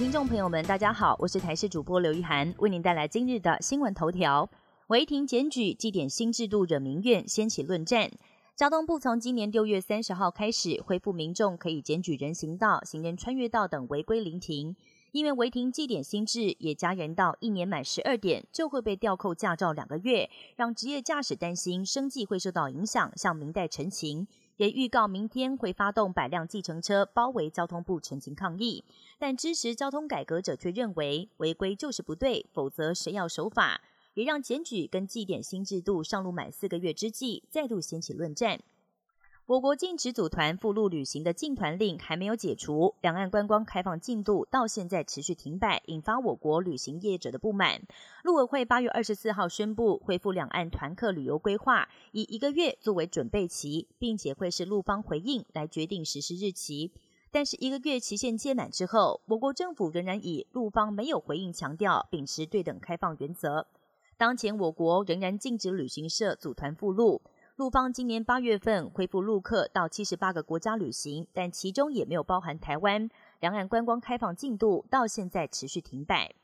听众朋友们，大家好，我是台视主播刘一涵，为您带来今日的新闻头条。违停检举祭典新制度惹民怨，掀起论战。交通部从今年六月三十号开始，恢复民众可以检举人行道、行人穿越道等违规临停。因为违停祭典新制也加人到一年满十二点就会被吊扣驾照两个月，让职业驾驶担心生计会受到影响，向明代陈情。也预告明天会发动百辆计程车包围交通部陈情抗议，但支持交通改革者却认为违规就是不对，否则谁要守法？也让检举跟祭点新制度上路满四个月之际，再度掀起论战。我国禁止组团赴陆旅行的禁团令还没有解除，两岸观光开放进度到现在持续停摆，引发我国旅行业者的不满。陆委会八月二十四号宣布恢复两岸团客旅游规划，以一个月作为准备期，并且会是陆方回应来决定实施日期。但是一个月期限届满之后，我国政府仍然以陆方没有回应强调，秉持对等开放原则。当前我国仍然禁止旅行社组团赴陆。陆方今年八月份恢复陆客到七十八个国家旅行，但其中也没有包含台湾。两岸观光开放进度到现在持续停摆。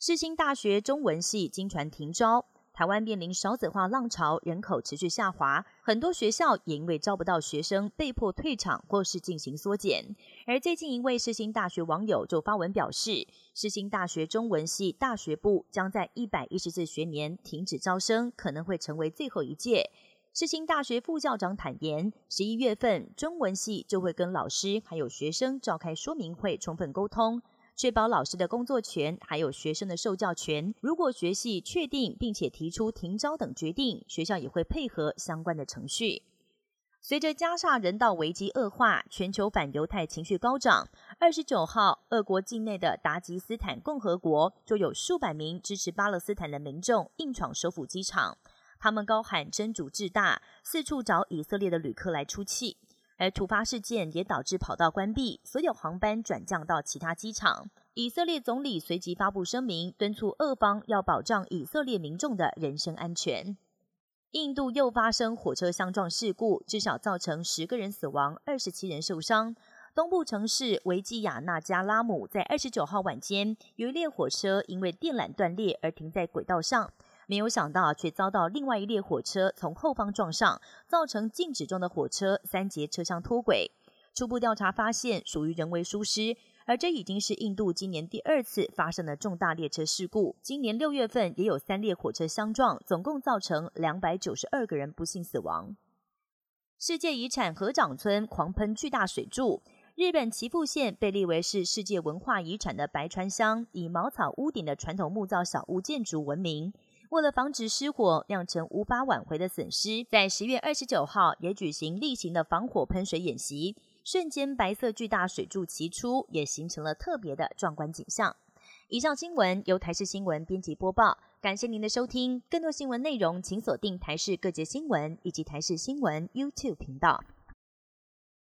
世新大学中文系经传停招，台湾面临少子化浪潮，人口持续下滑，很多学校也因为招不到学生，被迫退场或是进行缩减。而最近一位世新大学网友就发文表示，世新大学中文系大学部将在一百一十四学年停止招生，可能会成为最后一届。世新大学副校长坦言，十一月份中文系就会跟老师还有学生召开说明会，充分沟通，确保老师的工作权还有学生的受教权。如果学系确定并且提出停招等决定，学校也会配合相关的程序。随着加沙人道危机恶化，全球反犹太情绪高涨。二十九号，俄国境内的达吉斯坦共和国就有数百名支持巴勒斯坦的民众硬闯首府机场。他们高喊“真主至大”，四处找以色列的旅客来出气。而突发事件也导致跑道关闭，所有航班转降到其他机场。以色列总理随即发布声明，敦促俄方要保障以色列民众的人身安全。印度又发生火车相撞事故，至少造成十个人死亡，二十七人受伤。东部城市维基亚纳加拉姆在二十九号晚间，有一列火车因为电缆断裂而停在轨道上。没有想到，却遭到另外一列火车从后方撞上，造成静止中的火车三节车厢脱轨。初步调查发现，属于人为疏失，而这已经是印度今年第二次发生的重大列车事故。今年六月份也有三列火车相撞，总共造成两百九十二个人不幸死亡。世界遗产河长村狂喷巨大水柱，日本岐阜县被列为是世界文化遗产的白川乡，以茅草屋顶的传统木造小屋建筑闻名。为了防止失火酿成无法挽回的损失，在十月二十九号也举行例行的防火喷水演习，瞬间白色巨大水柱齐出，也形成了特别的壮观景象。以上新闻由台视新闻编辑播报，感谢您的收听。更多新闻内容，请锁定台视各节新闻以及台视新闻 YouTube 频道。